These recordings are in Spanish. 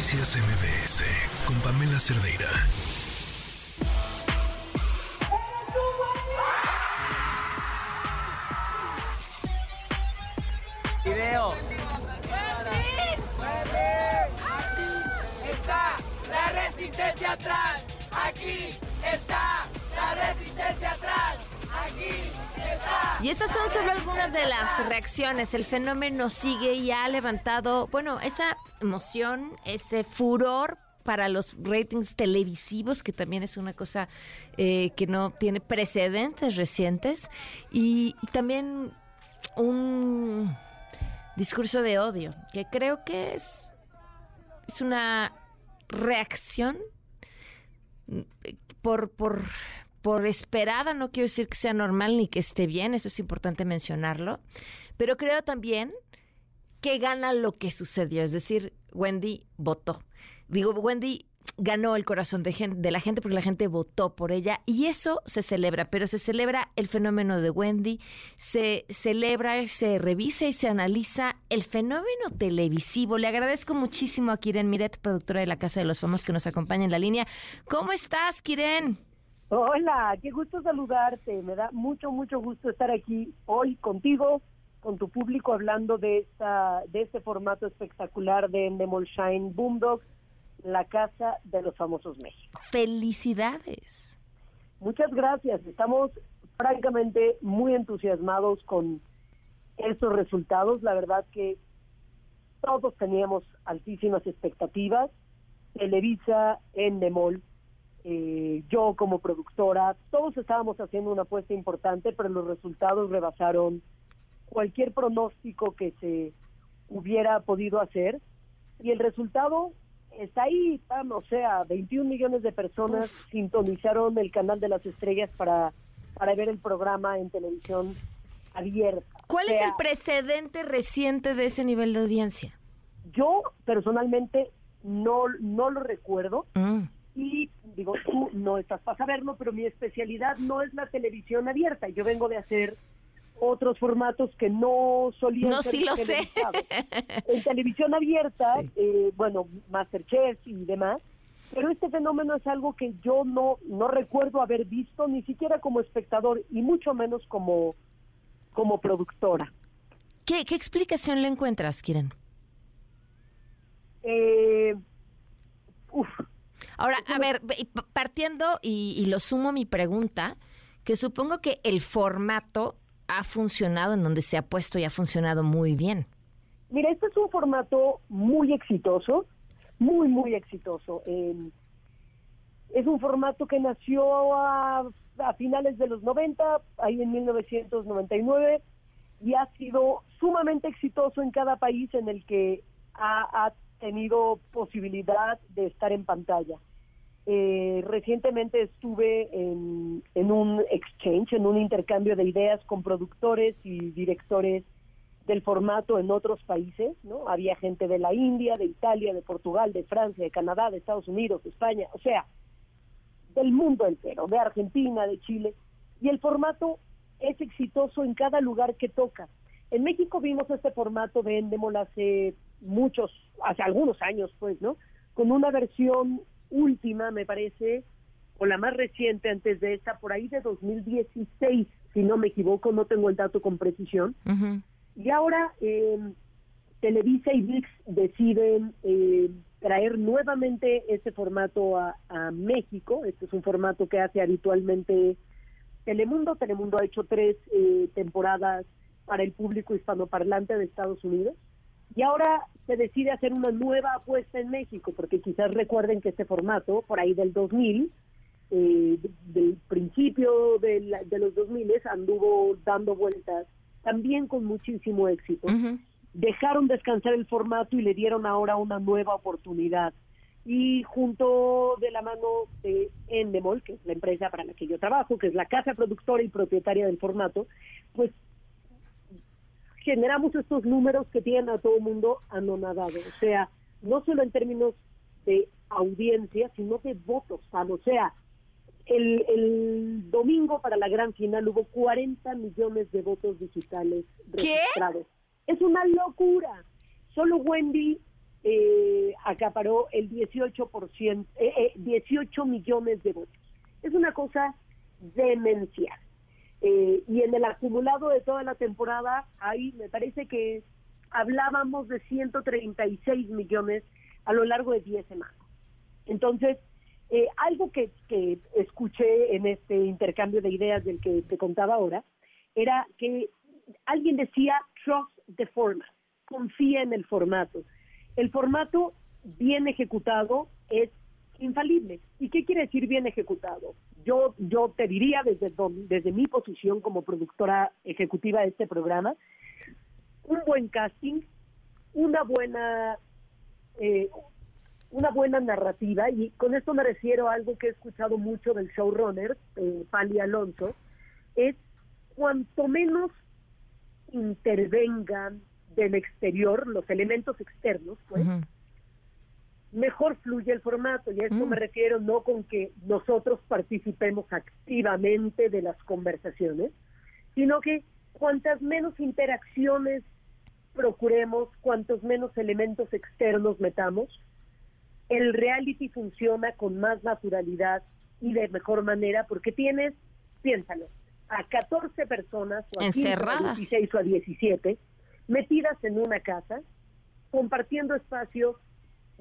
Noticias MBS con Pamela Cerdeira. Video. está la resistencia atrás. Aquí está la resistencia atrás. Aquí está. Y esas son solo algunas de las reacciones. El fenómeno sigue y ha levantado, bueno, esa emoción, ese furor para los ratings televisivos, que también es una cosa eh, que no tiene precedentes recientes, y, también un discurso de odio, que creo que es, es una reacción mm, por, por, por esperada, no quiero decir que sea normal ni que esté bien, eso es importante mencionarlo, pero creo también que gana lo que sucedió, es decir, Wendy votó. Digo, Wendy ganó el corazón de la gente porque la gente votó por ella y eso se celebra, pero se celebra el fenómeno de Wendy, se celebra, se revisa y se analiza el fenómeno televisivo. Le agradezco muchísimo a Kiren Miret, productora de la Casa de los Famosos, que nos acompaña en la línea. ¿Cómo estás, Kiren? Hola, qué gusto saludarte. Me da mucho, mucho gusto estar aquí hoy contigo, con tu público, hablando de esta, de este formato espectacular de Endemol Shine Boomdog, la casa de los famosos México. Felicidades. Muchas gracias. Estamos francamente muy entusiasmados con estos resultados. La verdad que todos teníamos altísimas expectativas. Televisa, Endemol, eh, yo como productora, todos estábamos haciendo una apuesta importante, pero los resultados rebasaron cualquier pronóstico que se hubiera podido hacer. Y el resultado está ahí, Pam, o sea, 21 millones de personas sintonizaron el canal de las estrellas para, para ver el programa en televisión abierta. ¿Cuál O es el precedente reciente de ese nivel de audiencia? Yo personalmente no, no lo recuerdo. Mm. y digo, tú no estás para saberlo, pero mi especialidad no es la televisión abierta. Yo vengo de hacer otros formatos que no solían No, ser sí lo sé. televisados. En televisión abierta, Sí. eh, bueno, Masterchef y demás, pero este fenómeno es algo que yo no, no recuerdo haber visto, ni siquiera como espectador y mucho menos como, como productora. ¿Qué, qué explicación le encuentras, Kiren? Eh, uf, Ahora, a ver, partiendo y, y lo sumo a mi pregunta, que supongo que el formato ha funcionado en donde se ha puesto y ha funcionado muy bien. Mira, este es un formato muy exitoso, muy, muy exitoso. Eh, es un formato que nació a, a finales de los 90, ahí en 1999, y ha sido sumamente exitoso en cada país en el que ha, ha tenido posibilidad de estar en pantalla. Eh, recientemente estuve en, en un exchange, en un intercambio de ideas con productores y directores del formato en otros países, ¿no? Había gente de la India, de Italia, de Portugal, de Francia, de Canadá, de Estados Unidos, de España, o sea, del mundo entero, de Argentina, de Chile, y el formato es exitoso en cada lugar que toca. En México vimos este formato de hace muchos, hace algunos años, pues, ¿no? Con una versión última, me parece, o la más reciente antes de esta, por ahí de 2016, si no me equivoco, no tengo el dato con precisión. Y ahora eh, Televisa y VIX deciden eh, traer nuevamente este formato a, a México. Este es un formato que hace habitualmente Telemundo. Telemundo ha hecho tres eh, temporadas para el público hispanoparlante de Estados Unidos. Y ahora se decide hacer una nueva apuesta en México, porque quizás recuerden que este formato, por ahí del 2000, eh, del principio de, la- de los 2000 anduvo dando vueltas también con muchísimo éxito. Ujú. Dejaron descansar el formato y le dieron ahora una nueva oportunidad. Y junto de la mano de Endemol, que es la empresa para la que yo trabajo, que es la casa productora y propietaria del formato, pues generamos estos números que tienen a todo el mundo anonadado. O sea, no solo en términos de audiencia, sino de votos. O sea, el, el domingo para la gran final hubo 40 millones de votos digitales ¿Qué? registrados. Es una locura. Solo Wendy eh, acaparó el 18%, eh, 18 millones de votos. Es una cosa demencial. Eh, y en el acumulado de toda la temporada, ahí me parece que hablábamos de 136 millones a lo largo de 10 semanas. Entonces, eh, algo que, que escuché en este intercambio de ideas del que te contaba ahora, era que alguien decía trust the format, confía en el formato. El formato bien ejecutado es infalible. ¿Y qué quiere decir bien ejecutado? Yo, yo te diría desde, desde mi posición como productora ejecutiva de este programa, un buen casting, una buena, eh, una buena narrativa, y con esto me refiero a algo que he escuchado mucho del showrunner, eh, Pali Alonso, es cuanto menos intervengan del exterior, los elementos externos, pues, mejor fluye el formato. Y a esto me mm. refiero no con que nosotros participemos activamente de las conversaciones, sino que cuantas menos interacciones procuremos, cuantos menos elementos externos metamos, el reality funciona con más naturalidad y de mejor manera porque tienes, piénsalo, a 14 personas, o a, Encerradas. a 16 o a 17, metidas en una casa, compartiendo espacio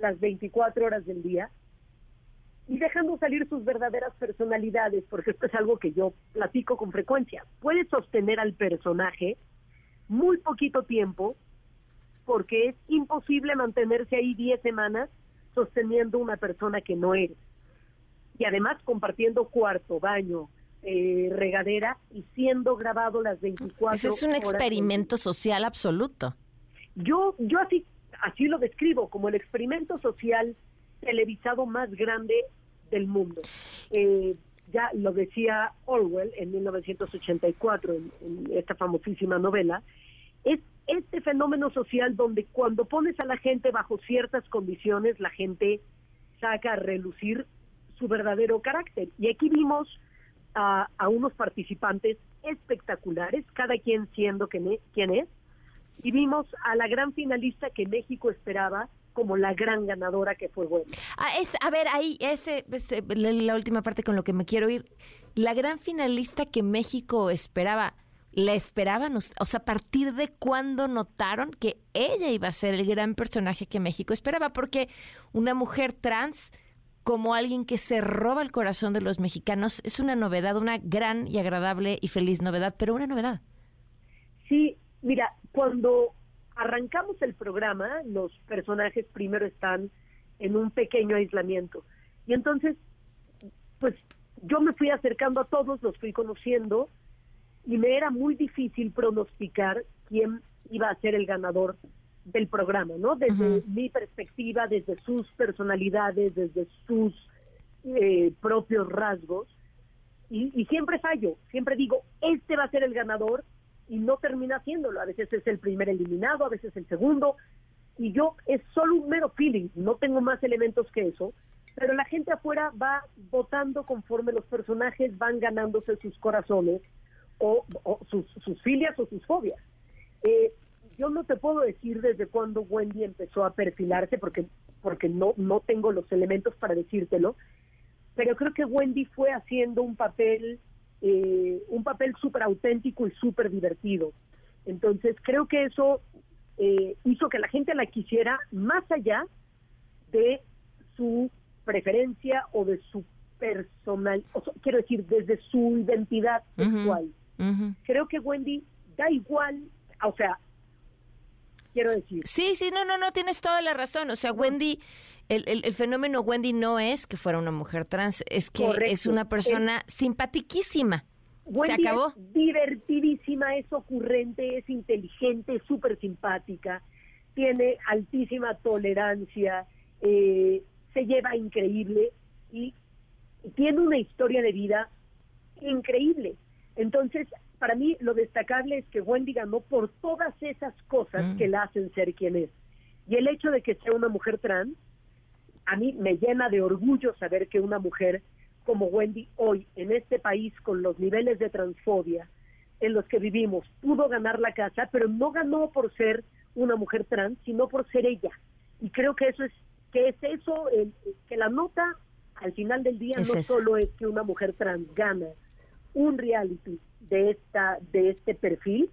las 24 horas del día y dejando salir sus verdaderas personalidades, porque esto es algo que yo platico con frecuencia. Puedes sostener al personaje muy poquito tiempo, porque es imposible mantenerse ahí 10 semanas sosteniendo una persona que no eres. Y además compartiendo cuarto, baño, eh, regadera y siendo grabado las 24 Ese es un experimento social absoluto. Yo, yo así, así lo describo como el experimento social televisado más grande del mundo. Eh, ya lo decía Orwell en 1984, en, en esta famosísima novela, es este fenómeno social donde cuando pones a la gente bajo ciertas condiciones, la gente saca a relucir su verdadero carácter. Y aquí vimos a, unos participantes espectaculares, cada quien siendo quien es, y vimos a la gran finalista que México esperaba como la gran ganadora que fue Wendy. Ah, a ver, ahí, ese, la última parte con lo que me quiero ir. La gran finalista que México esperaba, ¿la esperaban? O sea, ¿a partir de cuándo notaron que ella iba a ser el gran personaje que México esperaba? Porque una mujer trans como alguien que se roba el corazón de los mexicanos. Es una novedad, una gran y agradable y feliz novedad, pero una novedad. Sí, mira, cuando arrancamos el programa, los personajes primero están en un pequeño aislamiento. Y entonces, pues yo me fui acercando a todos, los fui conociendo, y me era muy difícil pronosticar quién iba a ser el ganador del programa, ¿no? Desde mi perspectiva, desde sus personalidades, desde sus eh, propios rasgos. Y, siempre fallo, siempre digo, este va a ser el ganador y no termina haciéndolo. A veces es el primer eliminado, a veces el segundo. Y yo es solo un mero feeling, no tengo más elementos que eso. Pero la gente afuera va votando conforme los personajes van ganándose sus corazones o, sus, filias o sus fobias. Eh, yo no te puedo decir desde cuándo Wendy empezó a perfilarse porque porque no no tengo los elementos para decírtelo, pero creo que Wendy fue haciendo un papel eh, un papel súper auténtico y súper divertido. Entonces creo que eso eh, hizo que la gente la quisiera más allá de su preferencia o de su personal, o quiero decir, desde su identidad sexual. Creo que Wendy da igual, o sea, quiero decir. Sí, sí, no, no, no, tienes toda la razón. O sea, Wendy, el, el, fenómeno Wendy no es que fuera una mujer trans, es que es una persona simpatiquísima. Wendy Se acabó. Es divertidísima, es ocurrente, es inteligente, es súper simpática, tiene altísima tolerancia, eh, se lleva increíble y tiene una historia de vida increíble. Entonces, para mí lo destacable es que Wendy ganó por todas esas cosas mm. que la hacen ser quien es. Y el hecho de que sea una mujer trans, a mí me llena de orgullo saber que una mujer como Wendy hoy en este país con los niveles de transfobia en los que vivimos pudo ganar la casa, pero no ganó por ser una mujer trans, sino por ser ella. Y creo que eso es que es eso, que la nota al final del día no solo es que una mujer trans gana un reality de esta de este perfil,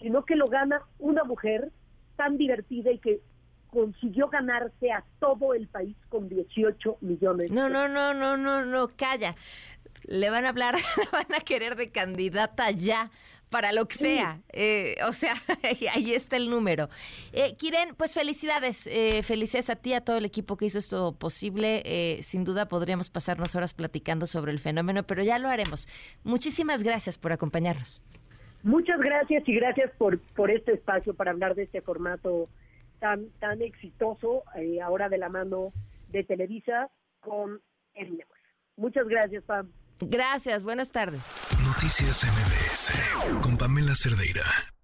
sino que lo gana una mujer tan divertida y que consiguió ganarse a todo el país con 18 millones. No, no, no, no, no, no, calla. Le van a hablar, le van a querer de candidata ya para lo que sea. Eh, o sea, ahí está el número. Eh, Kiren, pues felicidades. Eh, felicidades a ti, a todo el equipo que hizo esto posible. Eh, sin duda podríamos pasarnos horas platicando sobre el fenómeno, pero ya lo haremos. Muchísimas gracias por acompañarnos. Muchas gracias y gracias por, por este espacio para hablar de este formato tan, tan exitoso, eh, ahora de la mano de Televisa con el Muchas gracias, Pam. Gracias, buenas tardes. Noticias MBS con Pamela Cerdeira.